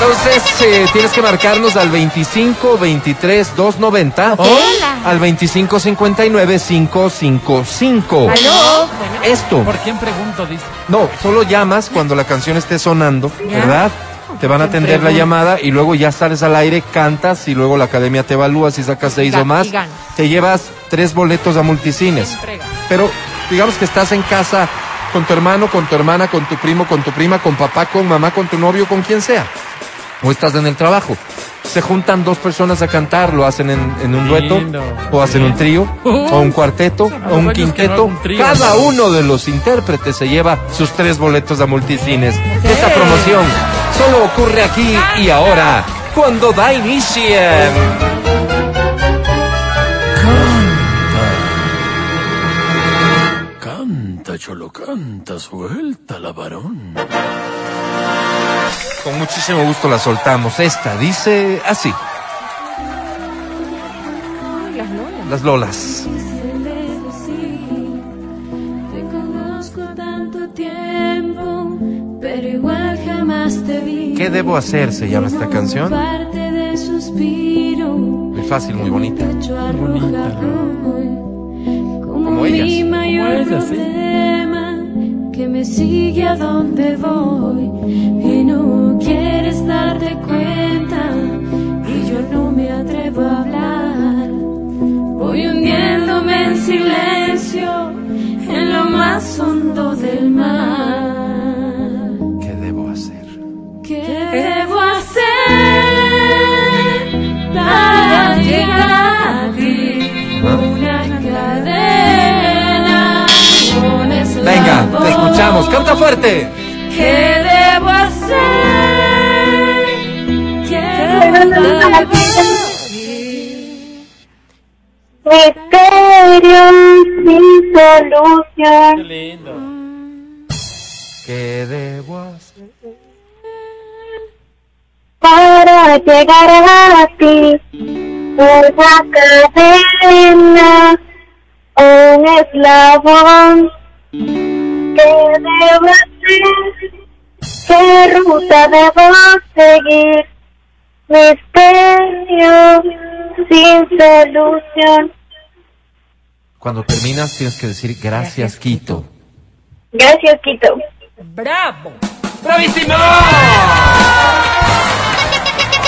Entonces eh, tienes que marcarnos al 25 23 290 Hola. al 25 59 555. ¿Aló? Esto, ¿Por quién pregunto? Dice. no, solo llamas cuando la canción esté sonando, Ya. ¿verdad? Te van a ¿Quién atender la llamada y luego ya sales al aire, cantas y luego la academia te evalúa si sacas seis o más. Te llevas tres boletos a multicines. Pero digamos que estás en casa con tu hermano, con tu hermana, con tu primo, con tu prima, con papá, con mamá, con tu novio, con quien sea. O estás en el trabajo. Se juntan dos personas a cantar, lo hacen en, en un dueto, Lindo. o hacen un trío, o un cuarteto, o un no quinteto. haga un trío, Cada ¿no? uno de los intérpretes se lleva sus tres boletos a multicines. Esta promoción solo ocurre aquí y ahora, cuando da inicio. Canta, cholo, canta, suelta la varón. Con muchísimo gusto la soltamos. Esta dice así. Las lolas. Las Lolas. ¿Qué debo hacer? Se llama esta canción. Muy fácil, muy bonita. Pecho bonita, hoy. Como, ellas. Como ellas, sí. que me sigue a donde voy y no quieres darte cuenta y yo no me atrevo a hablar. Voy hundiéndome en silencio en lo más hondo escuchamos. Canta fuerte. ¿Qué debo hacer? Misterio sin solución. Qué lindo. ¿Qué debo hacer? para llegar a ti. Una cadena, un eslabón. ¿Qué debo hacer? ¿Qué ruta debo seguir? Misterio sin solución. Cuando terminas tienes que decir gracias, Quito. Gracias, Quito. ¡Bravo! ¡Bravísimo!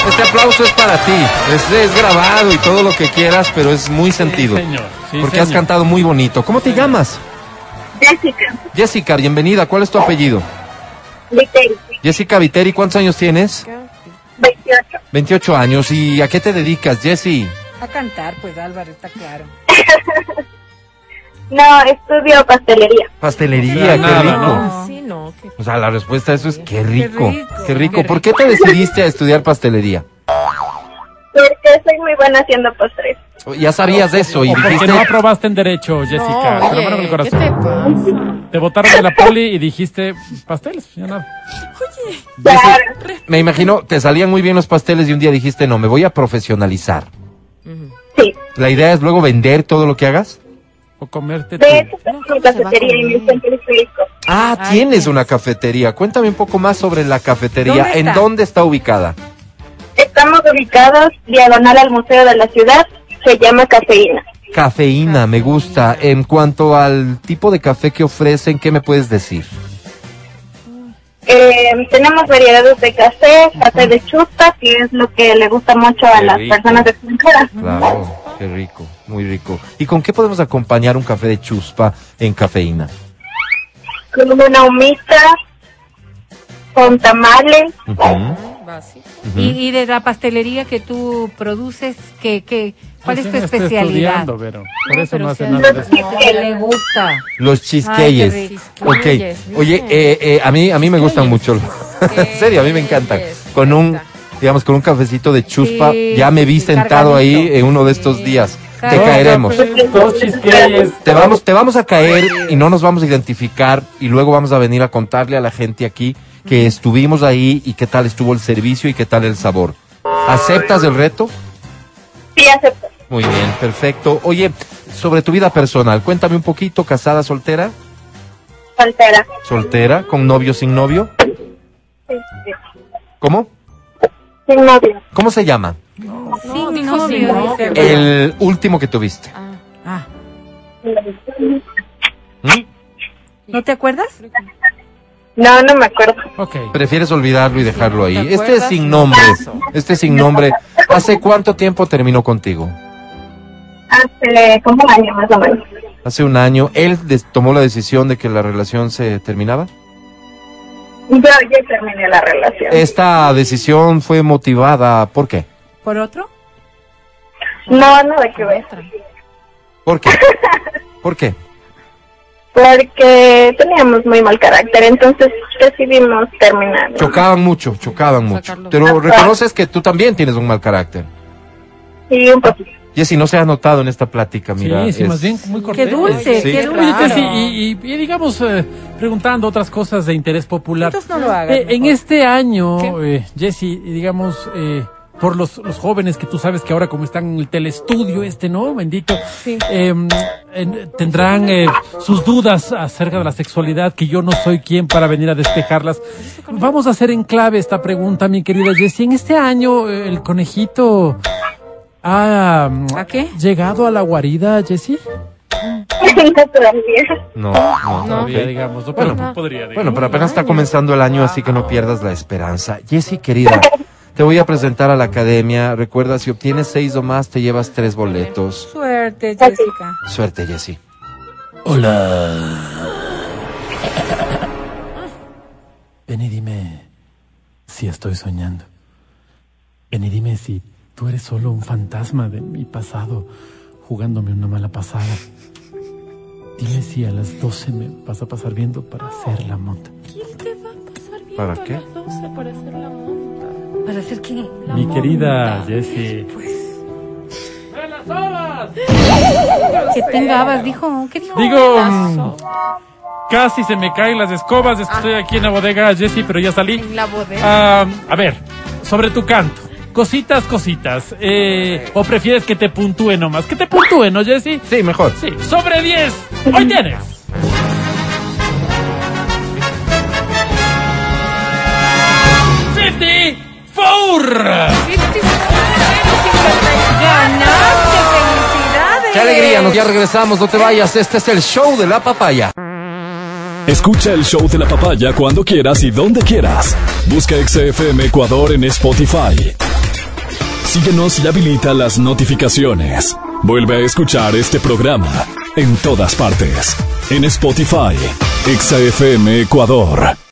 Este aplauso es para ti. Es, es grabado y todo lo que quieras, pero es muy sentido. señor. Sí, porque has cantado muy bonito. ¿Cómo te llamas? Jessica. Jessica, bienvenida. ¿Cuál es tu apellido? Viteri. Jessica Viteri, ¿cuántos años tienes? 28. 28 años. ¿Y a qué te dedicas, Jessie? A cantar, pues Álvaro, está claro. No, estudio pastelería. Pastelería, qué nada, rico. ¿no? Sí, no. que- O sea, la respuesta a eso es qué rico, rico, qué rico. qué ¿Por qué te decidiste a estudiar pastelería? Porque soy muy buena haciendo postres. Ya sabías de eso y O porque dijiste, no aprobaste en derecho, Jessica. No, Pero bueno, con oye, el ¿qué corazón. te pasa? Te botaron de la poli y dijiste pasteles. Ya nada. Claro. me imagino, te salían muy bien los pasteles y un día dijiste, no, me voy a profesionalizar. Sí. La idea es luego vender todo lo que hagas. O comerte De tu... hecho, tengo mi cafetería y mi centro histórico. Ah, Ay, tienes qué- una cafetería. Cuéntame un poco más sobre la cafetería. ¿Dónde ¿En dónde está ubicada? Estamos ubicados diagonal al Museo de la Ciudad. Se llama Cafeína. Cafeína, me gusta. En cuanto al tipo de café que ofrecen, ¿qué me puedes decir? Eh, tenemos variedades de café, café de chusta, que es lo que le gusta mucho a Qué las rico. personas extranjeras. Claro, qué rico, muy rico. ¿Y con qué podemos acompañar un café de chuspa en cafeína? Con una humita, con tamales. Ujú. Básico. Y, y de la pastelería que tú produces, ¿qué, qué, ¿cuál es tu especialidad? Por eso pero no hace nada de eso. no, que le gusta. Los rico. ok. Oye, eh, eh, a mí a mí me gustan mucho. en serio, a mí me encantan. Con un, digamos, con un cafecito de chuspa, Sí, ya me vi sentado ahí en uno de estos Sí. días. Te caeremos. Chisqueyes. Te vamos, te vamos a caer y no nos vamos a identificar y luego vamos a venir a contarle a la gente aquí que estuvimos ahí y qué tal estuvo el servicio y qué tal el sabor. ¿Aceptas el reto? Sí, acepto. Muy bien, perfecto. Oye, sobre tu vida personal, cuéntame un poquito, casada, soltera, Soltera. soltera, con novio, sin novio. Sí, sí. ¿Cómo? Sin novio. ¿Cómo se llama? Sin dijo novio, sin novio. dice. El último que tuviste. Ah, ¿Mm? ¿No te acuerdas? No, no me acuerdo. Ok. Prefieres olvidarlo y dejarlo ahí. ¿te Este es sin nombre. Este es sin nombre. ¿Hace cuánto tiempo terminó contigo? Hace como un año más o menos. Hace un año. ¿Él des- tomó la decisión de que la relación se terminaba? Yo ya terminé la relación. Esta decisión fue motivada. ¿Por qué? ¿Por otro? No, no de qué ver. ¿Por qué? ¿Por qué? Porque teníamos muy mal carácter, entonces decidimos terminar. Chocaban mucho, chocaban mucho. Pero reconoces que tú también tienes un mal carácter. Sí, un poquito. Jessy, no se ha notado en esta plática, mira. sí, sí, es- más bien muy cortés. Qué dulce, Sí. qué dulce. Y, y- y digamos, eh, preguntando otras cosas de interés popular. Entonces no lo hagas. Eh, en este año, eh, Jessy, digamos, eh, por los, los jóvenes que tú sabes que ahora como están en el telestudio este, ¿no? Bendito. Sí. eh, en- tendrán eh, sus dudas acerca de la sexualidad, que yo no soy quien para venir a despejarlas. Vamos a hacer en clave esta pregunta, mi querida Jessie. En este año, eh, el conejito ha ¿A qué? llegado a la guarida, Jessie. no todavía. No, no, Todavía, ok. digamos, no, Bueno, pero podría. digamos. Bueno, pero apenas está comenzando el año, así que no pierdas la esperanza. Jessy, querida, te voy a presentar a la academia. Recuerda, si obtienes seis o más, te llevas tres boletos. Suerte, Jessica. Suerte, Jessy. Hola. Ven y dime si estoy soñando. Ven y dime si tú eres solo un fantasma de mi pasado jugándome una mala pasada. Dime si a las 12 me vas a pasar viendo para hacer la monta. ¿Para qué? ¿Para hacer qué? Mi querida Jessie. Que tenga habas, dijo. ¿Qué dijo? Digo, mm, casi se me caen las escobas. es que Estoy aquí en la bodega, Jessie, pero ya salí. En la bodega. Ah, a ver, sobre tu canto. Cositas, cositas. Eh, ¿O prefieres que te puntúe nomás? Que te puntúe, ¿no, Jessie? Sí, mejor. Sí, sobre 10. Hoy tienes. Alegría! Nos ya regresamos, no te vayas. Este es el show de la papaya. Escucha el show de la papaya cuando quieras y donde quieras. Busca XFM Ecuador en Spotify. Síguenos y habilita las notificaciones. Vuelve a escuchar este programa en todas partes. En Spotify, XFM Ecuador.